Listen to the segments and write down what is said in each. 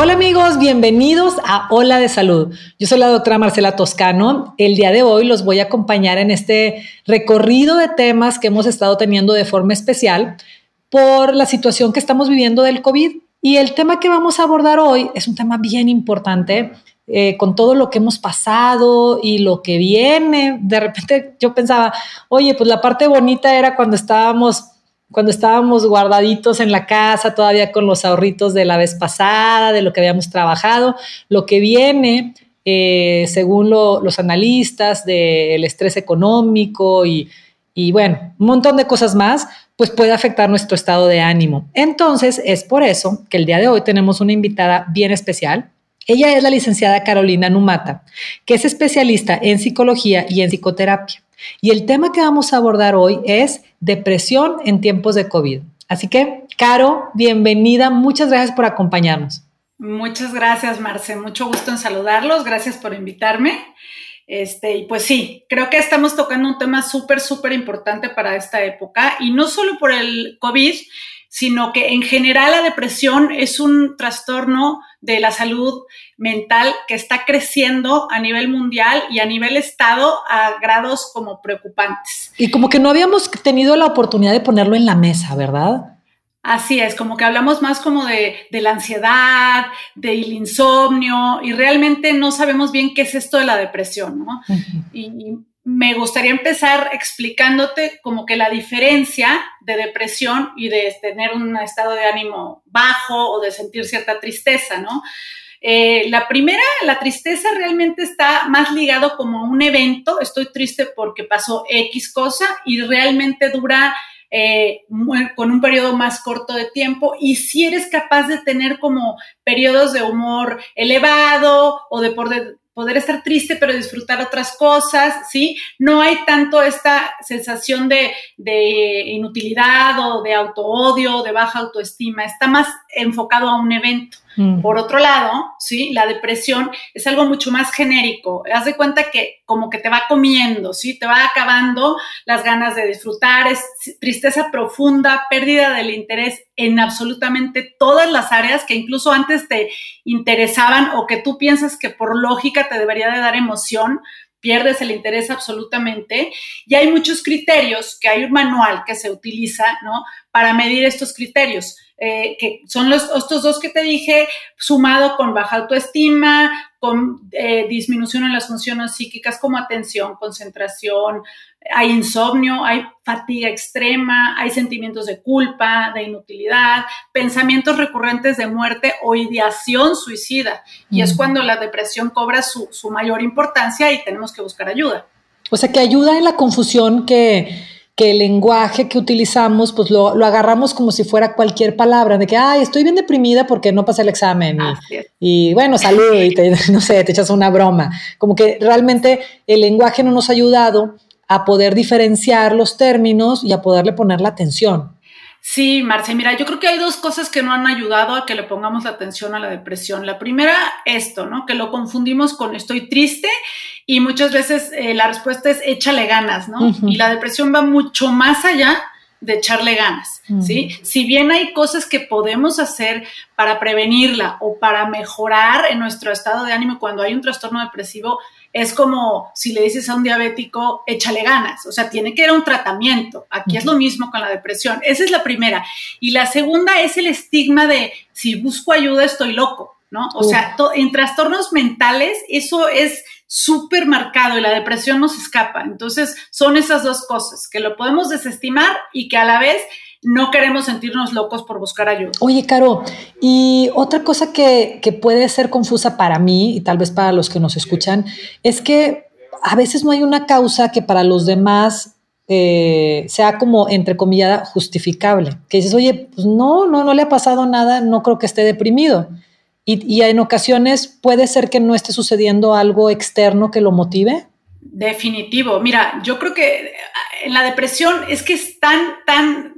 Hola amigos, bienvenidos a Hola de Salud. Yo soy la doctora Marcela Toscano. El día de hoy los voy a acompañar en este recorrido de temas que hemos estado teniendo de forma especial por la situación que estamos viviendo del COVID. Y el tema que vamos a abordar hoy es un tema bien importante eh, con todo lo que hemos pasado y lo que viene. De repente yo pensaba, oye, pues la parte bonita era cuando estábamos cuando estábamos guardaditos en la casa, todavía con los ahorritos de la vez pasada, de lo que habíamos trabajado, lo que viene, eh, según los analistas, del estrés económico y, y bueno, un montón de cosas más, pues puede afectar nuestro estado de ánimo. Entonces, es por eso que el día de hoy tenemos una invitada bien especial. Ella es la licenciada Carolina Numata, que es especialista en psicología y en psicoterapia. Y el tema que vamos a abordar hoy es depresión en tiempos de COVID. Así que, Caro, bienvenida. Muchas gracias por acompañarnos. Muchas gracias, Marce. Mucho gusto en saludarlos. Gracias por invitarme. Este, y pues sí, creo que estamos tocando un tema súper, súper importante para esta época y no solo por el COVID, sino que en general la depresión es un trastorno de la salud mental que está creciendo a nivel mundial y a nivel estado a grados como preocupantes. Y como que no habíamos tenido la oportunidad de ponerlo en la mesa, ¿verdad? Así es, como que hablamos más como de, la ansiedad, del insomnio y realmente no sabemos bien qué es esto de la depresión, ¿no? y, me gustaría empezar explicándote como que la diferencia de depresión y de tener un estado de ánimo bajo o de sentir cierta tristeza, ¿no? Eh, la primera, la tristeza realmente está más ligado como un evento, estoy triste porque pasó X cosa y realmente dura eh, con un periodo más corto de tiempo y si eres capaz de tener como periodos de humor elevado o de poder estar triste pero disfrutar otras cosas, ¿sí? No hay tanto esta sensación de, de inutilidad o de auto-odio, de baja autoestima, está más enfocado a un evento. Mm. Por otro lado, ¿sí? La depresión es algo mucho más genérico. Haz de cuenta que como que te va comiendo, ¿sí? Te va acabando las ganas de disfrutar, es tristeza profunda, pérdida del interés en absolutamente todas las áreas que incluso antes te interesaban o que tú piensas que por lógica te debería de dar emoción, pierdes el interés absolutamente. Y hay muchos criterios, que hay un manual que se utiliza, ¿no? Para medir estos criterios. Eh, que son los, estos dos que te dije, sumado con baja autoestima, con eh, disminución en las funciones psíquicas como atención, concentración, hay insomnio, hay fatiga extrema, hay sentimientos de culpa, de inutilidad, pensamientos recurrentes de muerte o ideación suicida. Y es cuando la depresión cobra su, su mayor importancia y tenemos que buscar ayuda. O sea, que ayuda en la confusión que que el lenguaje que utilizamos, pues lo, agarramos como si fuera cualquier palabra, de que, ay, estoy bien deprimida porque no pasé el examen. Y, bueno, salud, y no sé, te echas una broma. Como que realmente el lenguaje no nos ha ayudado a poder diferenciar los términos y a poderle poner la atención. Sí, Marce, mira, yo creo que hay dos cosas que no han ayudado a que le pongamos la atención a la depresión. La primera, esto, ¿no? Que lo confundimos con estoy triste y muchas veces eh, la respuesta es échale ganas, ¿no? Y la depresión va mucho más allá de echarle ganas, ¿sí? Si bien hay cosas que podemos hacer para prevenirla o para mejorar en nuestro estado de ánimo cuando hay un trastorno depresivo, es como si le dices a un diabético, échale ganas, o sea, tiene que ir a un tratamiento. Aquí es lo mismo con la depresión. Esa es la primera. Y la segunda es el estigma de si busco ayuda estoy loco, ¿no? O sea, en trastornos mentales eso es súper marcado y la depresión nos escapa. Entonces, son esas dos cosas, que lo podemos desestimar y que a la vez no queremos sentirnos locos por buscar ayuda. Oye, Caro, y otra cosa que, puede ser confusa para mí y tal vez para los que nos escuchan, es que a veces no hay una causa que para los demás eh, sea como, entre comillas, justificable. Que dices, oye, pues no, no, no le ha pasado nada, no creo que esté deprimido. Y, y en ocasiones puede ser que no esté sucediendo algo externo que lo motive. Definitivo. Mira, yo creo que en la depresión es que es tan, tan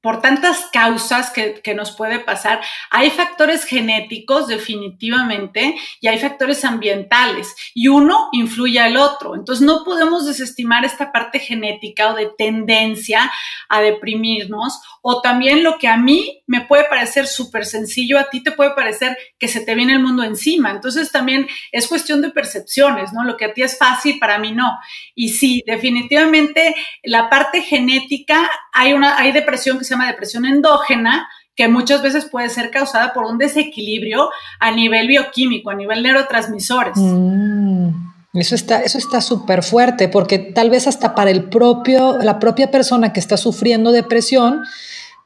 por tantas causas que, nos puede pasar. Hay factores genéticos definitivamente y hay factores ambientales y uno influye al otro. Entonces no podemos desestimar esta parte genética o de tendencia a deprimirnos o también lo que a mí me puede parecer súper sencillo, a ti te puede parecer que se te viene el mundo encima. Entonces también es cuestión de percepciones, ¿no? Lo que a ti es fácil, para mí no. Y sí, definitivamente la parte genética, hay una, hay depresión que se llama depresión endógena, que muchas veces puede ser causada por un desequilibrio a nivel bioquímico, a nivel neurotransmisores. Mm, eso está, eso está súper fuerte, porque tal vez hasta para el propio, la propia persona que está sufriendo depresión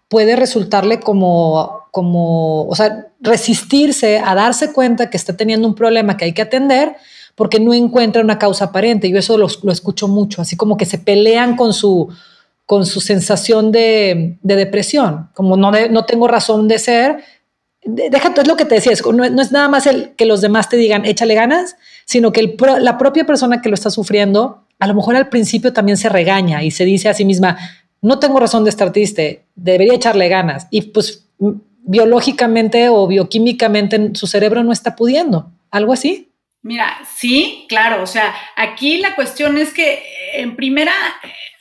puede resultarle como, como, o sea, resistirse a darse cuenta que está teniendo un problema que hay que atender porque no encuentra una causa aparente. Yo eso lo, lo escucho mucho, así como que se pelean con su, con su sensación de, depresión, como no, no tengo razón de ser. Déjate, es lo que te decía, no, es nada más el que los demás te digan échale ganas, sino que la propia persona que lo está sufriendo, a lo mejor al principio también se regaña y se dice a sí misma, no tengo razón de estar triste, debería echarle ganas. Y pues biológicamente o bioquímicamente su cerebro no está pudiendo, algo así. Mira, sí, claro, o sea, aquí la cuestión es que en primera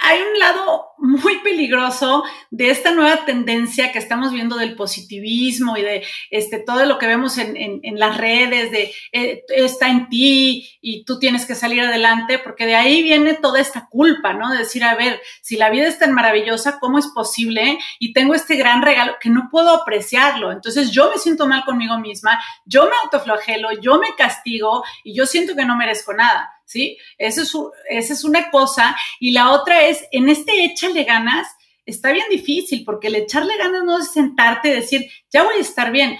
hay un lado muy peligroso de esta nueva tendencia que estamos viendo del positivismo y de este, todo lo que vemos en, las redes, de eh, está en ti y tú tienes que salir adelante, porque de ahí viene toda esta culpa, ¿no? De decir, a ver, si la vida es tan maravillosa, ¿cómo es posible? Y tengo este gran regalo que no puedo apreciarlo. Entonces yo me siento mal conmigo misma, yo me autoflagelo, yo me castigo y yo siento que no merezco nada. ¿Sí? Esa es, esa es una cosa. Y la otra es, en este échale ganas, está bien difícil, porque el echarle ganas no es sentarte y decir, ya voy a estar bien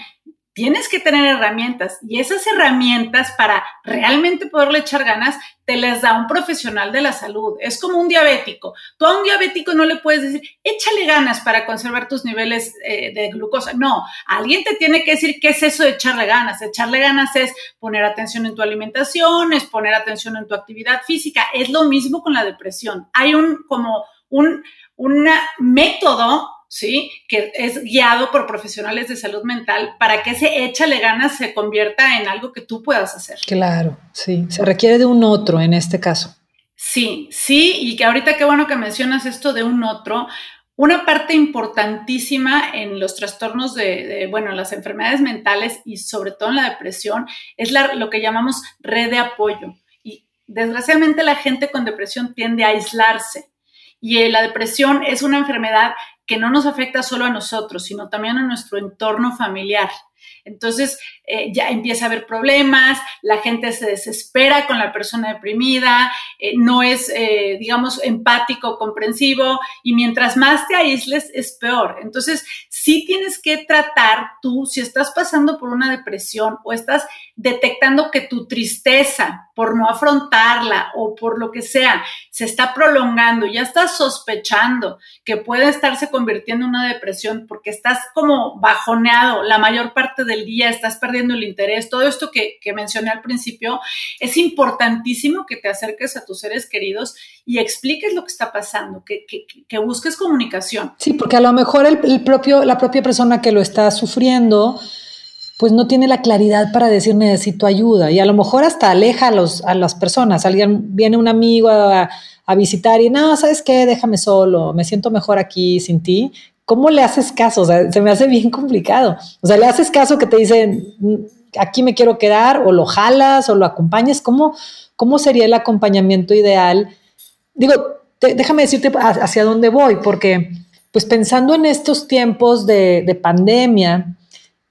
tienes que tener herramientas y esas herramientas para realmente poderle echar ganas te las da un profesional de la salud. Es como un diabético. Tú a un diabético no le puedes decir, échale ganas para conservar tus niveles eh, de glucosa. No, alguien te tiene que decir qué es eso de echarle ganas. Echarle ganas es poner atención en tu alimentación, es poner atención en tu actividad física. Es lo mismo con la depresión. Hay un como un, un método ¿sí? Que es guiado por profesionales de salud mental para que ese échale ganas se convierta en algo que tú puedas hacer. Claro, sí. Se requiere de un otro en este caso. Sí, sí, y que ahorita qué bueno que mencionas esto de un otro. Una parte importantísima en los trastornos de, bueno, las enfermedades mentales y sobre todo en la depresión es la, lo que llamamos red de apoyo. Y desgraciadamente la gente con depresión tiende a aislarse. Y la depresión es una enfermedad que no nos afecta solo a nosotros, sino también a nuestro entorno familiar. Entonces eh, ya empieza a haber problemas, la gente se desespera con la persona deprimida, eh, no es, eh, digamos, empático, comprensivo, y mientras más te aísles es peor. Entonces, sí tienes que tratar tú, si estás pasando por una depresión o estás detectando que tu tristeza por no afrontarla o por lo que sea se está prolongando, ya estás sospechando que puede estarse convirtiendo en una depresión porque estás como bajoneado la mayor parte del día, estás perdiendo el interés, todo esto que, mencioné al principio, es importantísimo que te acerques a tus seres queridos y expliques lo que está pasando, que, busques comunicación. Sí, porque a lo mejor el propio, la propia persona que lo está sufriendo pues no tiene la claridad para decir necesito ayuda y a lo mejor hasta aleja a, los, a las personas. Alguien viene un amigo a, visitar y no, ¿sabes qué? Déjame solo, me siento mejor aquí sin ti. ¿Cómo le haces caso? O sea, se me hace bien complicado. O sea, le haces caso que te dicen, aquí me quiero quedar, o lo jalas, o lo acompañas. ¿Cómo, cómo sería el acompañamiento ideal? Digo, déjame decirte hacia dónde voy, porque pues pensando en estos tiempos de pandemia,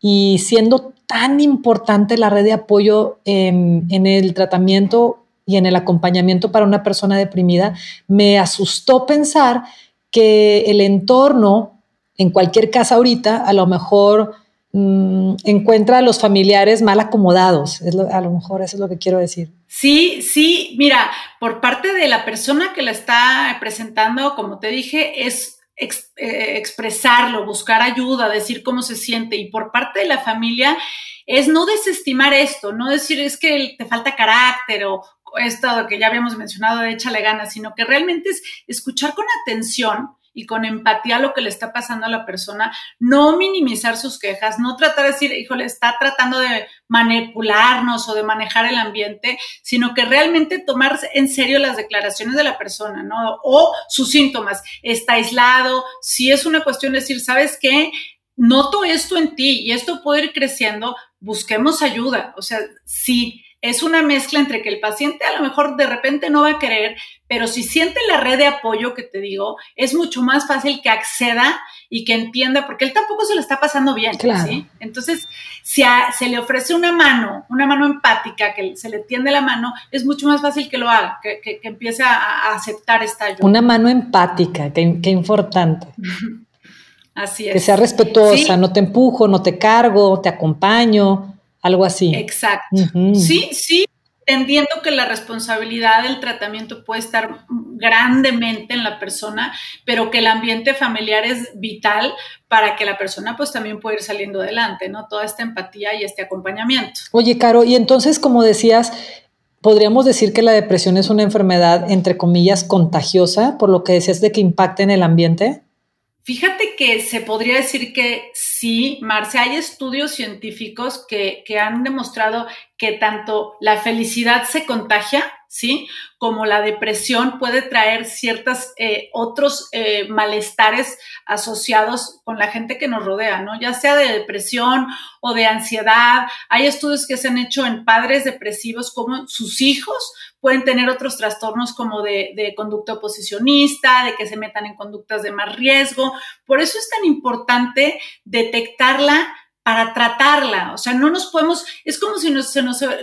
y siendo tan importante la red de apoyo en, el tratamiento y en el acompañamiento para una persona deprimida, me asustó pensar que el entorno, en cualquier casa ahorita, a lo mejor mm, encuentra a los familiares mal acomodados. a lo mejor eso es lo que quiero decir. Sí, sí, mira, por parte de la persona que la está presentando, como te dije, es eh, expresarlo, buscar ayuda, decir cómo se siente. Y por parte de la familia es no desestimar esto, no decir es que te falta carácter o, esto que ya habíamos mencionado de échale ganas, sino que realmente es escuchar con atención y con empatía lo que le está pasando a la persona, no minimizar sus quejas, no tratar de decir, híjole, está tratando de manipularnos o de manejar el ambiente, sino que realmente tomar en serio las declaraciones de la persona, ¿no? O sus síntomas. Está aislado, si es una cuestión de decir, ¿sabes qué? Noto esto en ti y esto puede ir creciendo, busquemos ayuda. O sea, sí es una mezcla entre que el paciente a lo mejor de repente no va a querer, pero si siente la red de apoyo que te digo, es mucho más fácil que acceda y que entienda, porque él tampoco se lo está pasando bien. ¿sí? Entonces, si se le ofrece una mano, una mano empática, que se le tiende la mano, es mucho más fácil que lo haga, que, empiece a, aceptar esta ayuda. Una mano empática, qué, importante. Así es. Que sea respetuosa, no te empujo, no te cargo, te acompaño algo así. Exacto. Sí, sí, entendiendo que la responsabilidad del tratamiento puede estar grandemente en la persona, pero que el ambiente familiar es vital para que la persona pues también pueda ir saliendo adelante, ¿no? Toda esta empatía y este acompañamiento. Oye, Caro, y entonces, como decías, podríamos decir que la depresión es una enfermedad, entre comillas, contagiosa, por lo que decías de que impacta en el ambiente. Fíjate que se podría decir que sí, Marce, hay estudios científicos que, que, han demostrado que tanto la felicidad se contagia, ¿sí? Como la depresión puede traer ciertos eh, otros eh, malestares asociados con la gente que nos rodea, ¿no? Ya sea de depresión o de ansiedad. Hay estudios que se han hecho en padres depresivos como sus hijos pueden tener otros trastornos como de, de conducta oposicionista, de que se metan en conductas de más riesgo. Por eso es tan importante detectarla para tratarla. O sea, no nos podemos, es como si nos,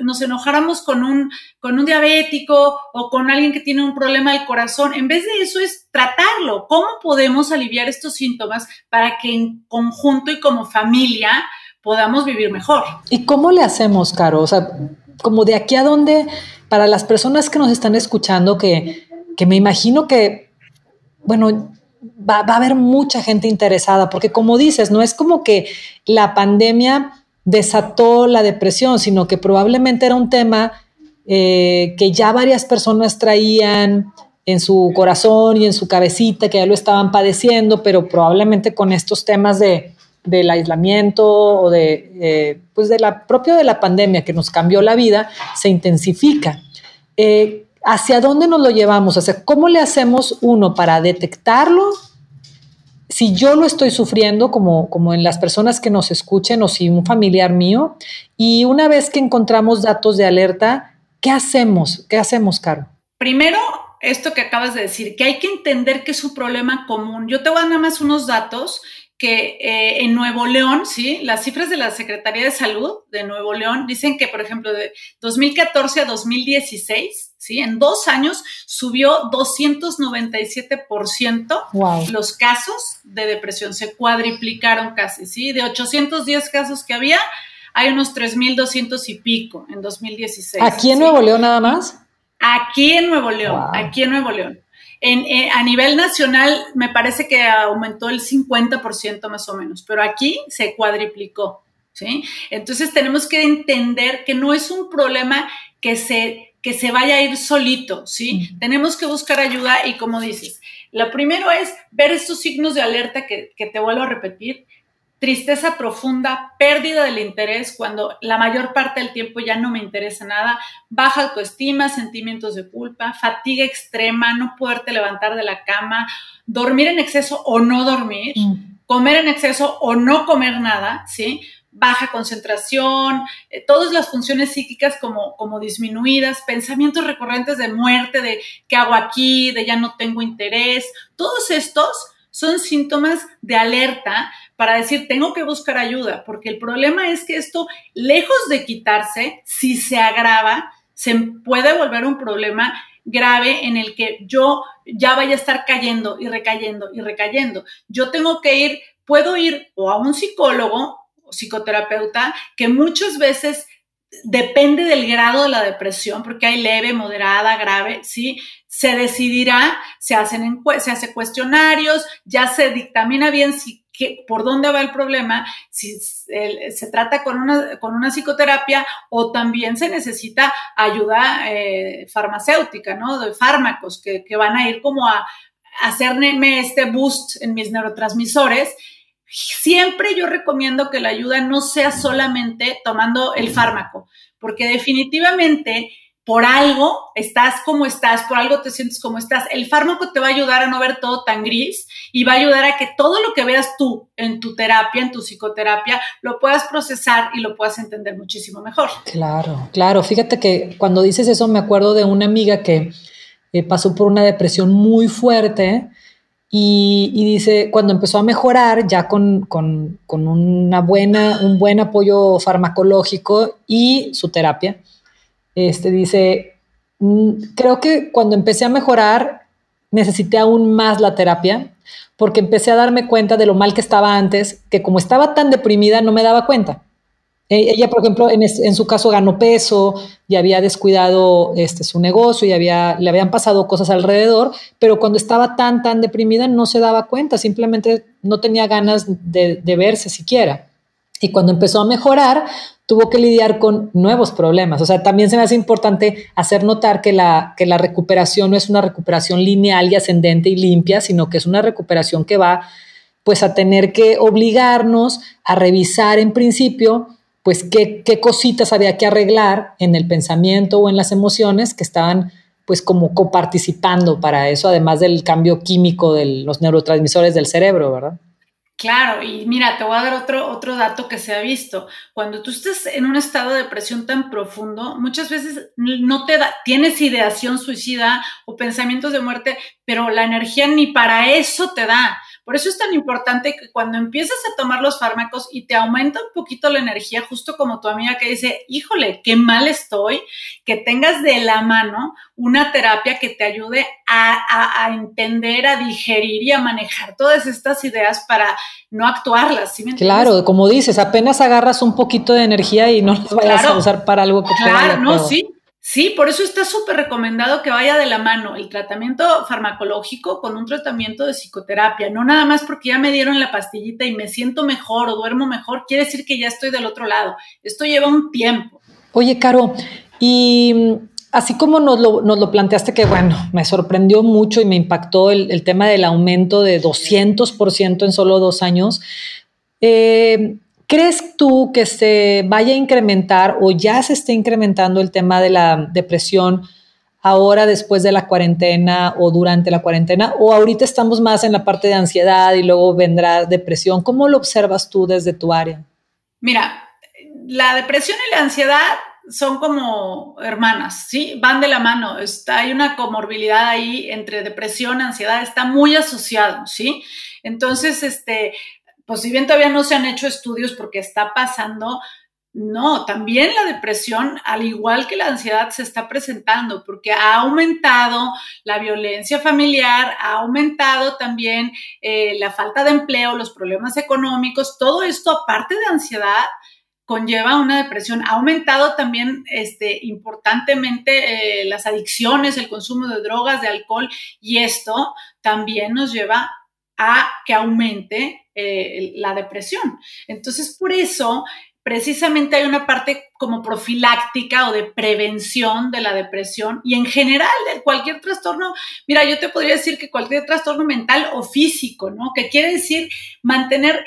nos, enojáramos con un, con un diabético o con alguien que tiene un problema del corazón. En vez de eso es tratarlo. ¿Cómo podemos aliviar estos síntomas para que en conjunto y como familia podamos vivir mejor? ¿Y cómo le hacemos, Caro? O sea, como de aquí a dónde, para las personas que nos están escuchando, que, que me imagino que, bueno, va, a haber mucha gente interesada, porque como dices, no es como que la pandemia desató la depresión, sino que probablemente era un tema eh, que ya varias personas traían en su corazón y en su cabecita, que ya lo estaban padeciendo, pero probablemente con estos temas de, del aislamiento o de, eh, pues de la, propio de la pandemia que nos cambió la vida, se intensifica. Eh, ¿hacia dónde nos lo llevamos? O sea, ¿cómo le hacemos uno para detectarlo? Si yo lo estoy sufriendo, como, en las personas que nos escuchen o si un familiar mío, y una vez que encontramos datos de alerta, ¿qué hacemos? ¿Qué hacemos, Caro? Primero, esto que acabas de decir, que hay que entender que es un problema común. Yo te voy a dar nada más unos datos que eh, en Nuevo León, sí, las cifras de la Secretaría de Salud de Nuevo León dicen que, por ejemplo, de 2014 a 2016, sí, en dos años subió 297% los casos de depresión, se cuadriplicaron casi, sí, de 810 casos que había, hay unos 3.200 y pico en 2016. ¿Aquí en Nuevo León nada más? Aquí en Nuevo León, aquí en Nuevo León. En, a nivel nacional me parece que aumentó el 50% más o menos, pero aquí se cuadriplicó, ¿sí? Entonces tenemos que entender que no es un problema que se, que se vaya a ir solito, ¿sí? Tenemos que buscar ayuda y como dices, lo primero es ver estos signos de alerta que, que te vuelvo a repetir, tristeza profunda, pérdida del interés cuando la mayor parte del tiempo ya no me interesa nada, baja autoestima, sentimientos de culpa, fatiga extrema, no poderte levantar de la cama, dormir en exceso o no dormir, mm. Comer en exceso o no comer nada, ¿sí? Baja concentración, eh, todas las funciones psíquicas como, como disminuidas, pensamientos recurrentes de muerte, de qué hago aquí, de ya no tengo interés, todos estos son síntomas de alerta para decir, tengo que buscar ayuda, porque el problema es que esto, lejos de quitarse, si se agrava, se puede volver un problema grave en el que yo ya vaya a estar cayendo y recayendo y recayendo. Yo tengo que ir, puedo ir o a un psicólogo o psicoterapeuta que muchas veces depende del grado de la depresión, porque hay leve, moderada, grave, ¿sí? Se decidirá, se hacen se hace cuestionarios, ya se dictamina bien si por dónde va el problema, si se trata con una, con una psicoterapia o también se necesita ayuda eh, farmacéutica, ¿no? De fármacos que, que van a ir como a hacerme este boost en mis neurotransmisores siempre yo recomiendo que la ayuda no sea solamente tomando el fármaco, porque definitivamente por algo estás como estás, por algo te sientes como estás. El fármaco te va a ayudar a no ver todo tan gris y va a ayudar a que todo lo que veas tú en tu terapia, en tu psicoterapia, lo puedas procesar y lo puedas entender muchísimo mejor. Claro, claro. Fíjate que cuando dices eso me acuerdo de una amiga que eh, pasó por una depresión muy fuerte y, dice, cuando empezó a mejorar, ya con, con, una buena, un buen apoyo farmacológico y su terapia, este, dice, mm, creo que cuando empecé a mejorar, necesité aún más la terapia, porque empecé a darme cuenta de lo mal que estaba antes, que como estaba tan deprimida no me daba cuenta. E, ella, por ejemplo, en, su caso ganó peso y había descuidado este, su negocio y había, le habían pasado cosas alrededor, pero cuando estaba tan, tan deprimida no se daba cuenta, simplemente no tenía ganas de, verse siquiera. Y cuando empezó a mejorar, tuvo que lidiar con nuevos problemas. O sea, también se me hace importante hacer notar que la, que la recuperación no es una recuperación lineal y ascendente y limpia, sino que es una recuperación que va pues a tener que obligarnos a revisar en principio pues qué, qué cositas había que arreglar en el pensamiento o en las emociones que estaban pues como coparticipando para eso, además del cambio químico de los neurotransmisores del cerebro, ¿verdad? Claro, y mira, te voy a dar otro, otro dato que se ha visto. Cuando tú estás en un estado de depresión tan profundo, muchas veces no te da, tienes ideación suicida o pensamientos de muerte, pero la energía ni para eso te da. Por eso es tan importante que cuando empiezas a tomar los fármacos y te aumenta un poquito la energía, justo como tu amiga que dice, híjole, qué mal estoy, que tengas de la mano una terapia que te ayude a, entender, a digerir y a manejar todas estas ideas para no actuarlas. claro, como dices, apenas agarras un poquito de energía y no las vayas a usar para algo que te vaya no, sí. Sí, por eso está súper recomendado que vaya de la mano el tratamiento farmacológico con un tratamiento de psicoterapia. No nada más porque ya me dieron la pastillita y me siento mejor o duermo mejor, quiere decir que ya estoy del otro lado. Esto lleva un tiempo. Oye, Caro, y mm, así como nos lo, planteaste, que bueno, me sorprendió mucho y me impactó el, tema del aumento de 200% en solo dos años. Eh, ¿Crees tú que se vaya a incrementar o ya se esté incrementando el tema de la depresión ahora después de la cuarentena o durante la cuarentena? ¿O ahorita estamos más en la parte de ansiedad y luego vendrá depresión? ¿Cómo lo observas tú desde tu área? Mira, la depresión y la ansiedad son como hermanas, ¿sí? Van de la mano. Está, hay una comorbilidad ahí entre depresión, ansiedad, está muy asociado, ¿sí? Entonces, este, pues si bien todavía no se han hecho estudios porque está pasando, no, también la depresión, al igual que la ansiedad, se está presentando porque ha aumentado la violencia familiar, ha aumentado también eh, la falta de empleo, los problemas económicos, todo esto, aparte de ansiedad, conlleva una depresión. Ha aumentado también este, importantemente eh, las adicciones, el consumo de drogas, de alcohol, y esto también nos lleva a que aumente eh, la depresión. Entonces, por eso, precisamente hay una parte como profiláctica o de prevención de la depresión y en general de cualquier trastorno, mira, yo te podría decir que cualquier trastorno mental o físico, ¿no? Que quiere decir mantener,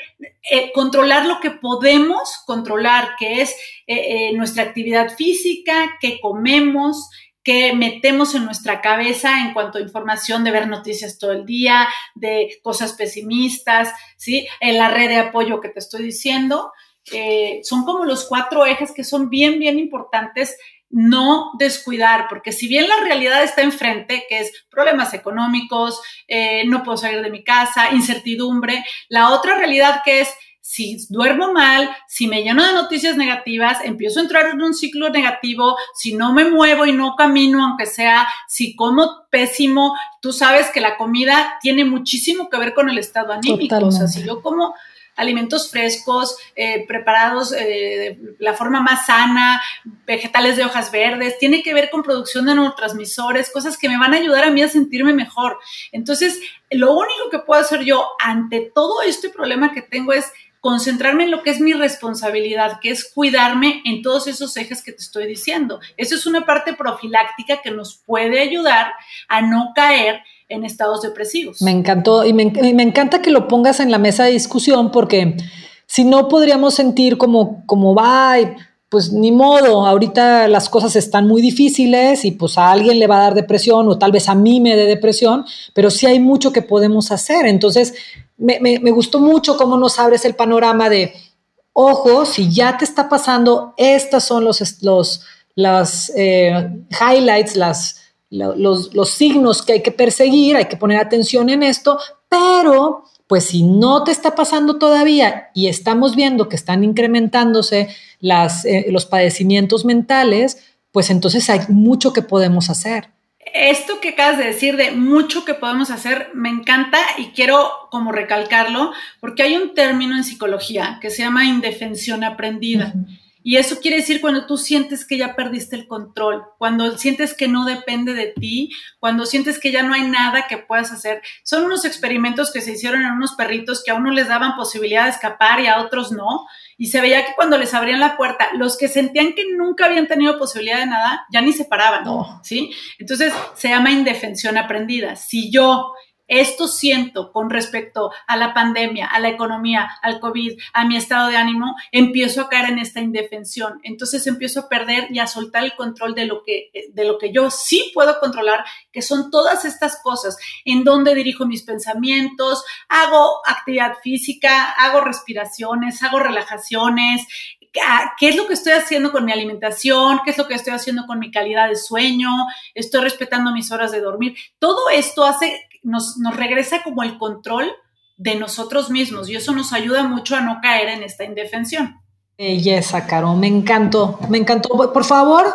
eh, controlar lo que podemos controlar, que es eh, nuestra actividad física, que comemos, que metemos en nuestra cabeza en cuanto a información de ver noticias todo el día, de cosas pesimistas, ¿sí? En la red de apoyo que te estoy diciendo. Eh, son como los cuatro ejes que son bien, bien importantes no descuidar, porque si bien la realidad está enfrente, que es problemas económicos, eh, no puedo salir de mi casa, incertidumbre, la otra realidad que es si duermo mal, si me lleno de noticias negativas, empiezo a entrar en un ciclo negativo, si no me muevo y no camino, aunque sea, si como pésimo, tú sabes que la comida tiene muchísimo que ver con el estado anímico. O sea, si yo como alimentos frescos, eh, preparados de la forma más sana, vegetales de hojas verdes, tiene que ver con producción de neurotransmisores, cosas que me van a ayudar a mí a sentirme mejor. Entonces, lo único que puedo hacer yo ante todo este problema que tengo es concentrarme en lo que es mi responsabilidad, que es cuidarme en todos esos ejes que te estoy diciendo. Eso es una parte profiláctica que nos puede ayudar a no caer en estados depresivos. Me encantó y me, encanta que lo pongas en la mesa de discusión porque si no podríamos sentir como, como va, pues ni modo, ahorita las cosas están muy difíciles y pues a alguien le va a dar depresión o tal vez a mí me dé depresión, pero sí hay mucho que podemos hacer. Entonces, me, gustó mucho cómo nos abres el panorama de, ojo, si ya te está pasando, estas son los, los las eh, highlights, las, los, los signos que hay que perseguir, hay que poner atención en esto, pero pues si no te está pasando todavía y estamos viendo que están incrementándose las, eh, los padecimientos mentales, pues entonces hay mucho que podemos hacer esto que acabas de decir de mucho que podemos hacer me encanta y quiero como recalcarlo porque hay un término en psicología que se llama indefensión aprendida. Y eso quiere decir cuando tú sientes que ya perdiste el control, cuando sientes que no depende de ti, cuando sientes que ya no hay nada que puedas hacer. Son unos experimentos que se hicieron en unos perritos que a unos les daban posibilidad de escapar y a otros no. Y se veía que cuando les abrían la puerta, los que sentían que nunca habían tenido posibilidad de nada, ya ni se paraban, ¿sí? Entonces se llama indefensión aprendida. Si yo esto siento con respecto a la pandemia, a la economía, al COVID, a mi estado de ánimo, empiezo a caer en esta indefensión. Entonces empiezo a perder y a soltar el control de lo que, de lo que yo sí puedo controlar, que son todas estas cosas, en donde dirijo mis pensamientos, hago actividad física, hago respiraciones, hago relajaciones, qué es lo que estoy haciendo con mi alimentación, qué es lo que estoy haciendo con mi calidad de sueño, estoy respetando mis horas de dormir. Todo esto hace nos, regresa como el control de nosotros mismos y eso nos ayuda mucho a no caer en esta indefensión. Belleza, Caro, me encantó, me encantó. Por favor,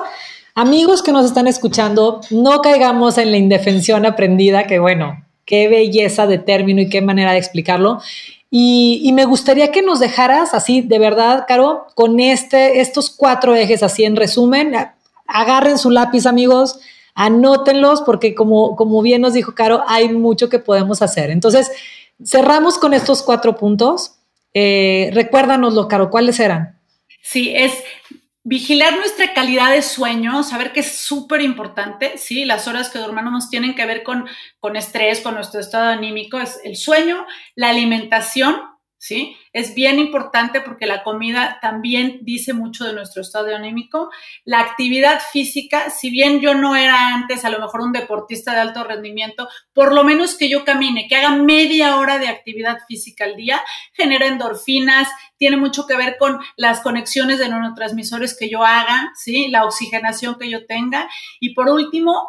amigos que nos están escuchando, no caigamos en la indefensión aprendida, que bueno, qué belleza de término y qué manera de explicarlo. Y, me gustaría que nos dejaras así, de verdad, Caro, con este, estos cuatro ejes, así en resumen. Agarren su lápiz, amigos, anótenlos porque como, como bien nos dijo Caro, hay mucho que podemos hacer. Entonces, cerramos con estos cuatro puntos. Eh, recuérdanoslo, Caro, ¿cuáles eran? Sí, es vigilar nuestra calidad de sueño, saber que es súper importante, sí, las horas que dormamos tienen que ver con, con estrés, con nuestro estado anímico, es el sueño, la alimentación, ¿sí? Es bien importante porque la comida también dice mucho de nuestro estado anímico. La actividad física, si bien yo no era antes a lo mejor un deportista de alto rendimiento, por lo menos que yo camine, que haga media hora de actividad física al día, genera endorfinas, tiene mucho que ver con las conexiones de neurotransmisores que yo haga, ¿sí? La oxigenación que yo tenga. Y por último,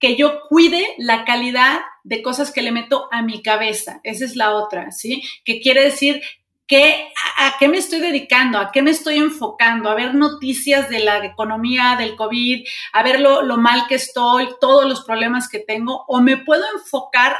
que yo cuide la calidad de cosas que le meto a mi cabeza. Esa es la otra, ¿sí? Que quiere decir que a, qué me estoy dedicando, a qué me estoy enfocando, a ver noticias de la economía, del COVID, a ver lo, lo mal que estoy, todos los problemas que tengo, o me puedo enfocar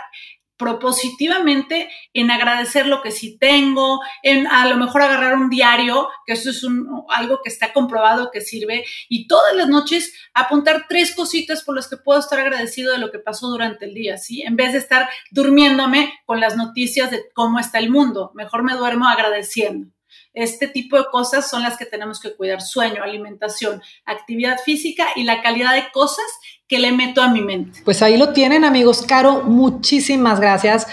propositivamente en agradecer lo que sí tengo, en a lo mejor agarrar un diario, que eso es un, algo que está comprobado que sirve, y todas las noches apuntar tres cositas por las que puedo estar agradecido de lo que pasó durante el día, ¿sí? En vez de estar durmiéndome con las noticias de cómo está el mundo, mejor me duermo agradeciendo. Este tipo de cosas son las que tenemos que cuidar, sueño, alimentación, actividad física y la calidad de cosas que le meto a mi mente. Pues ahí lo tienen amigos. Caro, muchísimas gracias.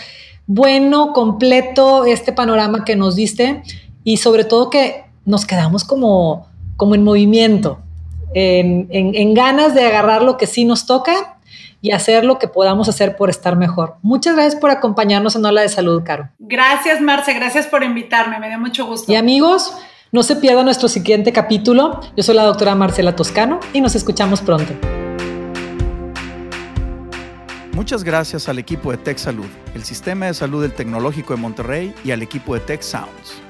Bueno, completo este panorama que nos diste y sobre todo que nos quedamos como, como en movimiento, en, en ganas de agarrar lo que sí nos toca y hacer lo que podamos hacer por estar mejor. Muchas gracias por acompañarnos en Ola de Salud, Caro. Gracias, Marce, gracias por invitarme, me dio mucho gusto. Y amigos, no se pierdan nuestro siguiente capítulo. Yo soy la doctora Marcela Toscano y nos escuchamos pronto. Muchas gracias al equipo de Tech Salud, el sistema de salud del Tecnológico de Monterrey y al equipo de Tech Sounds.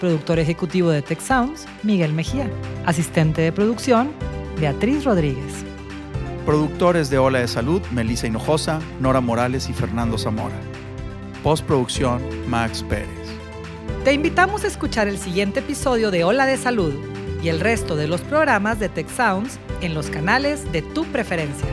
Productor ejecutivo de Tech Sounds, Miguel Mejía. Asistente de producción, Beatriz Rodríguez. Productores de Ola de Salud, Melissa Hinojosa, Nora Morales y Fernando Zamora. Postproducción, Max Pérez. Te invitamos a escuchar el siguiente episodio de Hola de Salud y el resto de los programas de Tech Sounds en los canales de tu preferencia.